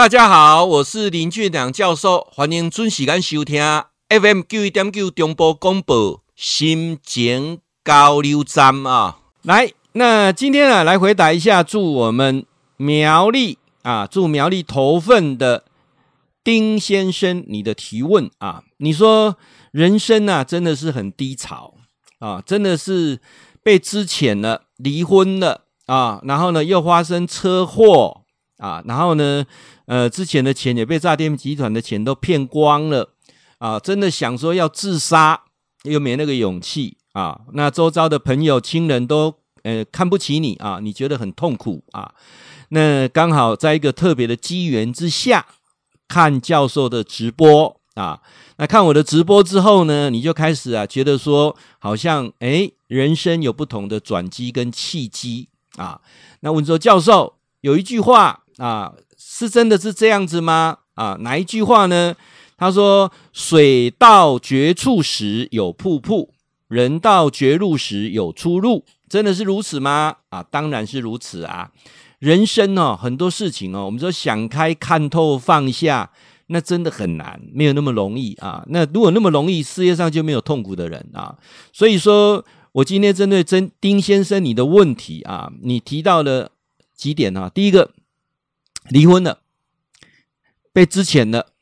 大家好，我是林俊良教授，欢迎准时间收听 FM 九一点九中波广播心情交流站啊。来，那今天啊，来回答一下祝我们苗栗啊，祝苗栗头份的丁先生你的提问啊，你说人生啊，真的是很低潮啊，真的是被资遣了，离婚了啊，然后呢，又发生车祸啊，然后呢。呃，之前的钱也被诈骗集团的钱都骗光了啊！真的想说要自杀，又没那个勇气啊。那周遭的朋友、亲人都呃看不起你啊，你觉得很痛苦啊。那刚好在一个特别的机缘之下，看教授的直播啊。那看我的直播之后呢，你就开始啊，觉得说好像诶，人生有不同的转机跟契机啊。那问说教授有一句话啊。是真的是这样子吗？啊，哪一句话呢？他说：“水到绝处时有瀑布，人到绝路时有出路。”真的是如此吗？啊，当然是如此啊！人生哦，很多事情哦，我们说想开、看透、放下，那真的很难，没有那么容易啊。那如果那么容易，世界上就没有痛苦的人啊。所以说我今天针对真丁先生你的问题啊，你提到了几点啊？第一个。离婚了，被之前了，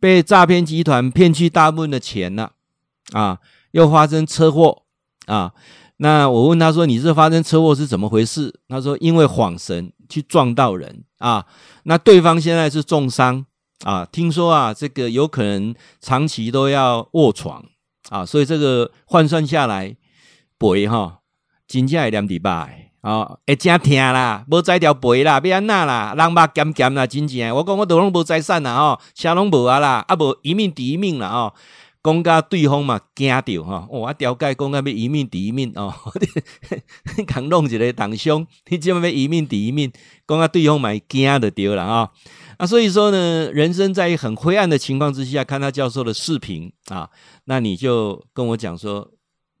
被诈骗集团骗去大部分的钱了，啊，又发生车祸啊。那我问他说：“你这发生车祸是怎么回事？”他说：“因为晃神去撞到人啊。”那对方现在是重伤啊，听说啊，这个有可能长期都要卧床啊，所以这个换算下来，赔哈，金价两礼拜。哦，会真疼啦，无摘条背啦，要安那啦，人肉咸咸啦，真正。我讲我都拢无财产啦，吼，啥拢无啊啦，啊无一命抵一命啦，吼，讲甲对方嘛惊着吼，我调解讲甲要一命抵一命哦，刚弄一个当凶，你即么要一命抵一命，讲甲对方嘛惊着对了啊，啊，所以说呢，人生在很灰暗的情况之下，看他教授的视频啊，那你就跟我讲说，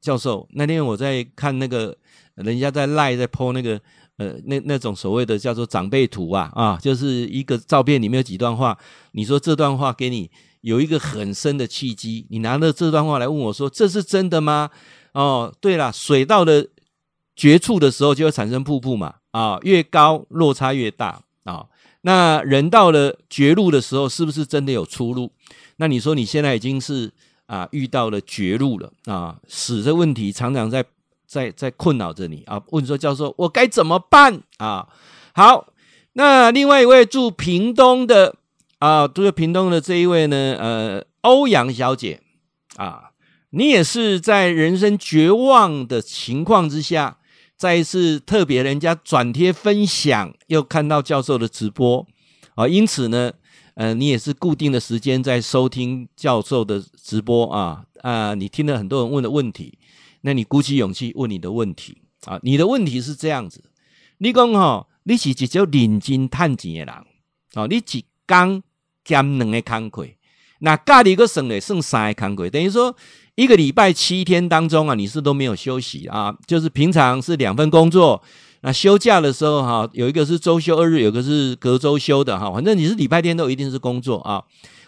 教授，那天我在看那个。人家在赖在 po 那个呃那那种所谓的叫做长辈图啊啊，就是一个照片里面有几段话。你说这段话给你有一个很深的契机，你拿着这段话来问我说，这是真的吗？哦，对了，水到了绝处的时候就会产生瀑布嘛啊，越高落差越大啊。那人到了绝路的时候，是不是真的有出路？那你说你现在已经是啊遇到了绝路了啊，死的问题常常在。在在困扰着你啊？问说教授，我该怎么办啊？好，那另外一位住屏东的啊，住屏东的这一位呢，呃，欧阳小姐啊，你也是在人生绝望的情况之下，再一次特别人家转贴分享，又看到教授的直播啊，因此呢，呃，你也是固定的时间在收听教授的直播啊啊，你听了很多人问的问题。那你鼓起勇气问你的问题啊？你的问题是这样子：你讲吼，你是一种认真探钱的人哦，你一工兼两个工课，那家里个省嘞剩三个工课，等于说一个礼拜七天当中啊，你是都没有休息啊？就是平常是两份工作，那休假的时候哈，有一个是周休二日，有一个是隔周休的哈，反正你是礼拜天都一定是工作啊。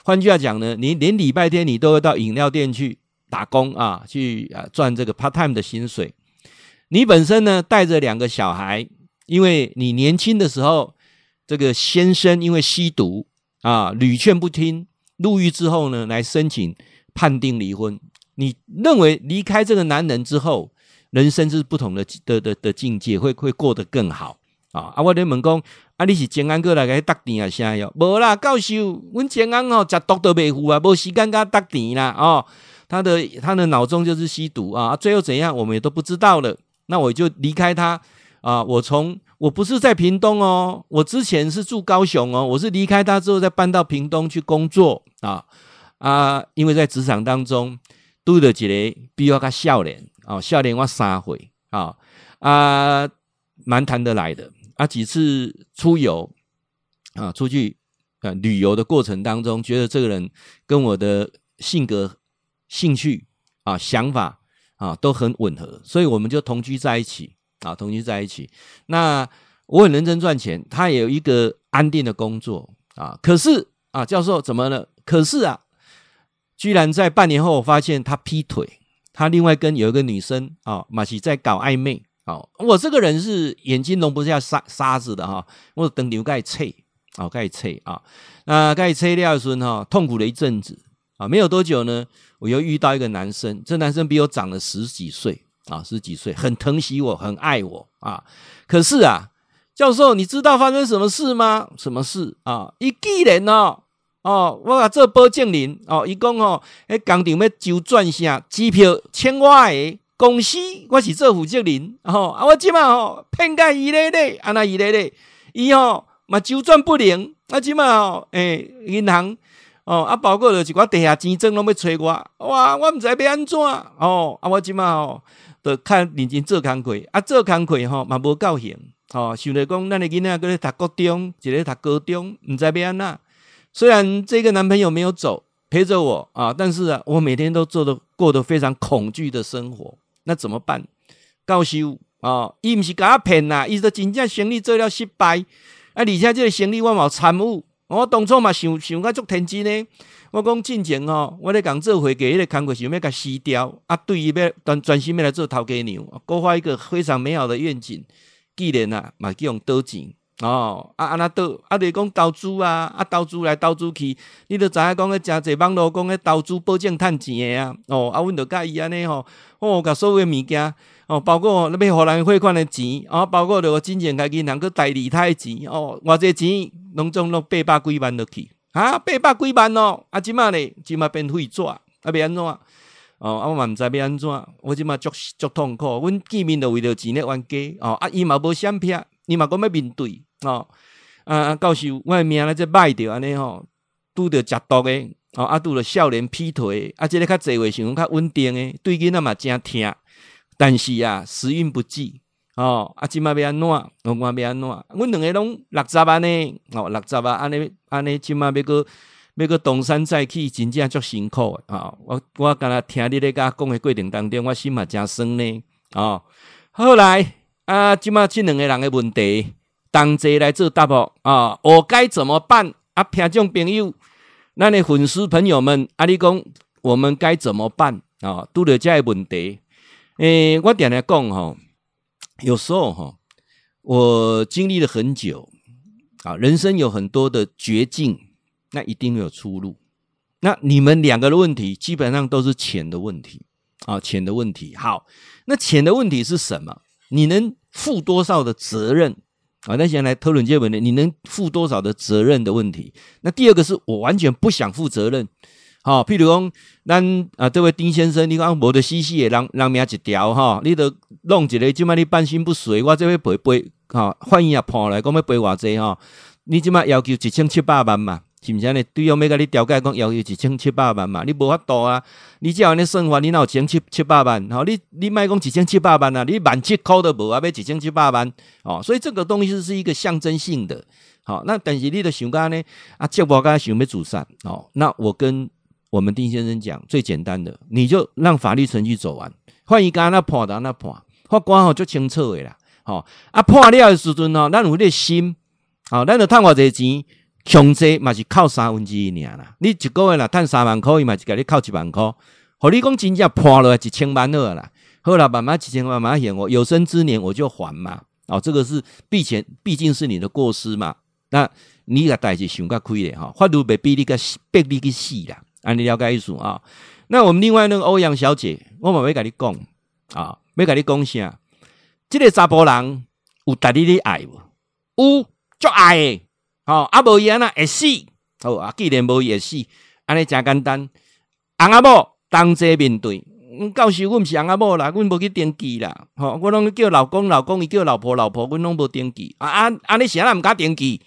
换句话讲呢，你连礼拜天你都会到饮料店去。打工啊，去啊赚这个 part time 的薪水。你本身呢，带着两个小孩，因为你年轻的时候，这个先生因为吸毒啊，屡劝不听，入狱之后呢，来申请判定离婚。你认为离开这个男人之后，人生是不同的的的的境界，会会过得更好啊？啊，我咧问讲，啊，你是前安过来给他打电啊？啥哟？无啦，教授，阮前安哦，食毒都袂赴啊，无时间给他打电啦，哦。他的他的脑中就是吸毒啊，最后怎样我们也都不知道了。那我就离开他啊，我从我不是在屏东哦，我之前是住高雄哦，我是离开他之后再搬到屏东去工作啊啊，因为在职场当中都得一个比较少年啊，少年我三回啊啊，蛮谈得来的啊，几次出游啊，出去啊旅游的过程当中，觉得这个人跟我的性格。兴趣啊，想法啊，都很吻合，所以我们就同居在一起啊，同居在一起。那我很认真赚钱，他也有一个安定的工作啊。可是啊，教授怎么了？可是啊，居然在半年后，我发现他劈腿，他另外跟有一个女生啊，马奇在搞暧昧。好，我这个人是眼睛容不下沙沙子的哈，我等牛盖脆，好盖脆啊，那盖脆廖孙哈，痛苦了一阵子啊，没有多久呢，我又遇到一个男生，这男生比我长了十几岁啊，十几岁，很疼惜我，很爱我啊。可是啊，教授，你知道发生什么事吗？什么事啊？一个人哦，哦，我把这保证人哦，伊讲哦，诶，工厂要周转下机票欠我诶。公司我是做负责人，吼啊，我即马吼骗甲伊咧咧，安那伊咧咧，伊吼嘛周转不灵，啊即马吼诶银行哦啊，包括着一寡地下钱庄拢要找我，哇，我毋知要安怎，哦啊，我即马吼着较认真做工课，啊做工课吼嘛无够闲，吼想着讲咱诶囡仔搁咧读国中，一个读高中，毋知要安怎。虽然这个男朋友没有走，陪着我啊，但是啊，我每天都做得过得非常恐惧的生活。那怎么办？教授啊，伊毋是甲我骗呐，伊说真正生意做了失败，啊，而且这个生意我嘛有参与，我当初嘛想想甲足天真呢。我讲进前吼，我咧讲做会计迄个工作想要甲辞掉，啊，对伊要专专心要来做头家娘，勾画一个非常美好的愿景。既然啊，嘛叫用倒钱哦，啊，安那倒，啊，你讲投资啊，啊，投资来投资去，你都知影讲个诚济网络讲个投资保证趁钱诶啊，哦，啊，阮著甲伊安尼吼。哦，甲所有物件哦，包括那边互人汇款的钱啊，包括着我真正家己能够代理他的钱哦，偌济钱拢总拢八百几万落去啊，八百几万哦，啊，即马咧，即马变废纸啊，要安怎？哦，啊，我嘛毋知要安怎，我即马足足痛苦，阮见面着为着钱咧冤家哦，啊，伊嘛无闪避，伊嘛讲要面对哦，啊，教授，我诶命咧即歹着安尼吼，拄着食毒诶。哦，啊，拄着少年劈腿，啊，即个较侪话想较稳定诶，对囡仔嘛诚疼，但是啊，时运不济，哦，啊，即马要安怎？我看要安怎？阮两个拢六十万呢，哦，六十啊，安尼安尼，即马要阁要阁东山再起，真正足辛苦诶，哦，我我敢若听你咧甲讲诶过程当中，我心嘛诚酸呢，哦，后来啊，即马即两个人诶问题，同齐来做答复啊，我该怎么办？啊，听众朋友。那你粉丝朋友们，阿里讲我们该怎么办啊？拄着这个问题，诶、我点来讲哈，有时候哈，我经历了很久啊，人生有很多的绝境，那一定会有出路。那你们两个的问题，基本上都是钱的问题啊，钱的问题。好，那钱的问题是什么？你能负多少的责任？啊，那先来讨论这个问题，你能负多少的责任的问题？那第二个是我完全不想负责任。好，譬如讲，咱啊，这位丁先生，你讲无得死死的，人人命一条哈，你都弄一个，即卖你半身不遂，我这边赔赔，哈，法院也判来，讲要赔偌济哈，你即卖要求一千七百万嘛。是毋是？安尼？对方要甲你调解讲要求一千七百万嘛？你无法度啊！你只要安尼算法，你哪有一千七七百万？吼，你你莫讲一千七百万啊！你万七箍都无啊，要一千七百万哦！所以这个东西是？一个象征性的。好，那但是你的想讲呢？啊，结果刚想要自杀哦。那我跟我们丁先生讲，最简单的，你就让法律程序走完，法院干那判的那判，法官吼就清楚的啦。好，啊判了的时阵吼，咱有点心，好，咱就趁偌济钱。强制嘛是扣三分之一尔啦，你一个月啦赚三万块，伊嘛是甲你扣一万块。互你讲真正判落来一千万二啦，好啦，慢慢一千万慢慢还我，有生之年我就还嘛。哦，这个是毕前毕竟是你的过失嘛。那你个代志想较亏咧哈，法律袂逼你个逼你去死啦。安尼了解意思啊？那我们另外那个欧阳小姐，我嘛要甲你讲啊，要甲你讲啥？这个查甫人有值得你爱无？有，足爱吼。哦，啊无伊安那会死，好啊，既然无伊会死，安尼诚简单。翁仔某同齐面对，嗯，教授，阮毋是翁仔某啦，阮无去登记啦。吼、哦，我拢叫老公老公，伊叫老婆老婆，阮拢无登记。啊啊，安尼是安那毋敢登记？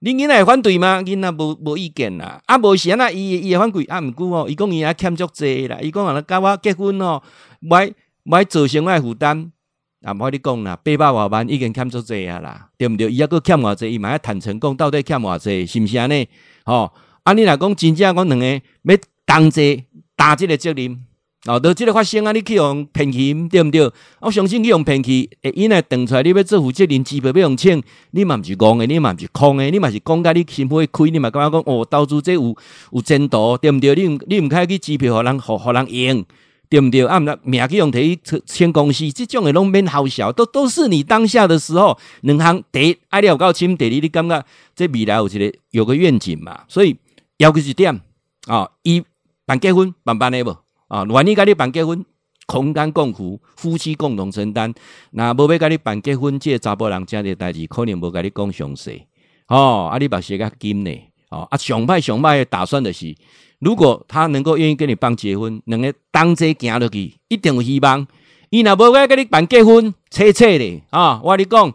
恁囡仔会反对吗？囡仔无无意见啦。啊，无是安那伊伊会反对。啊，毋过哦，伊讲伊也欠足济啦。伊讲安尼甲我结婚哦，买买造成我诶负担。啊，唔好你讲啦，八百外万已经欠足济啊啦，对毋对？伊抑搁欠偌济，伊嘛要坦诚讲，到底欠偌济，是毋是安尼？吼、哦，啊，你若讲真正讲两个要同齐担即个责任，哦，都这个发生啊，你去用骗去，对毋对？我相信去用骗去，会因来断出来，你要做负责任，支票要用请，你嘛毋是戆的，你嘛毋是空的，你嘛是讲甲你心会开，你嘛感觉讲哦，投资这有有前途，对毋对？你你毋开去支票，互人互互人用，对不对？啊，毋名去用提签公司，这种的拢免好笑，都都是你当下的时候，两行第一爱了够深，第二你感觉这未来有一个有个愿景嘛，所以要求一点啊，一办结婚办办的无。啊，万一甲你办结婚，空间共付，夫妻共同承担。那无要甲你办结婚，这个查甫人家的代志，可能无甲你讲详细。哦，啊，你把写个金呢？哦，啊，上歹上歹的打算的是，如果他能够愿意跟你办结婚，两个同齐行落去，一定有希望。伊若无甲你办结婚，切切的啊！我跟你讲，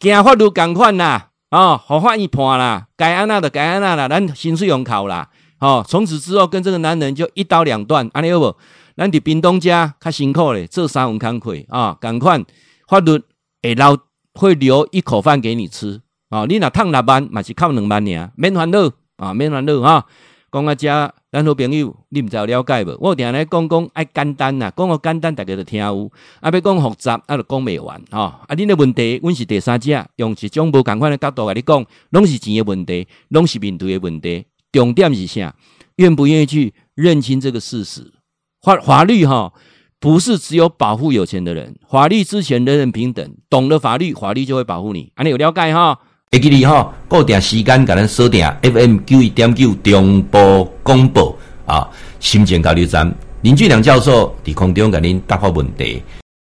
行法律共款啦，啊，互法院判啦，该安那的该安那啦，咱薪水用考啦。哦，从此之后跟这个男人就一刀两断，安尼有无？咱伫屏东家较辛苦咧，做三份工课啊，赶快法律会留会留一口饭给你吃啊！你若趁六万，嘛是靠两万尔，免烦恼啊，免烦恼哈。讲啊，遮咱好朋友，你毋知有了解无？我定来讲讲爱简单呐，讲个简单，大家都听有；啊，要讲复杂，啊，就讲未完啊！啊，恁的问题，阮是第三者，用一种无共款的角度来你讲，拢是钱的问题，拢是面对的问题。重点是啥？愿不愿意去认清这个事实？法法律哈，不是只有保护有钱的人，法律之前人人平等。懂了法律，法律就会保护你。安尼有了解哈？会记你哈，固定时间甲咱锁定 FM 九一点九中波广播啊，心情交流站林俊良教授伫空中甲您答复问题。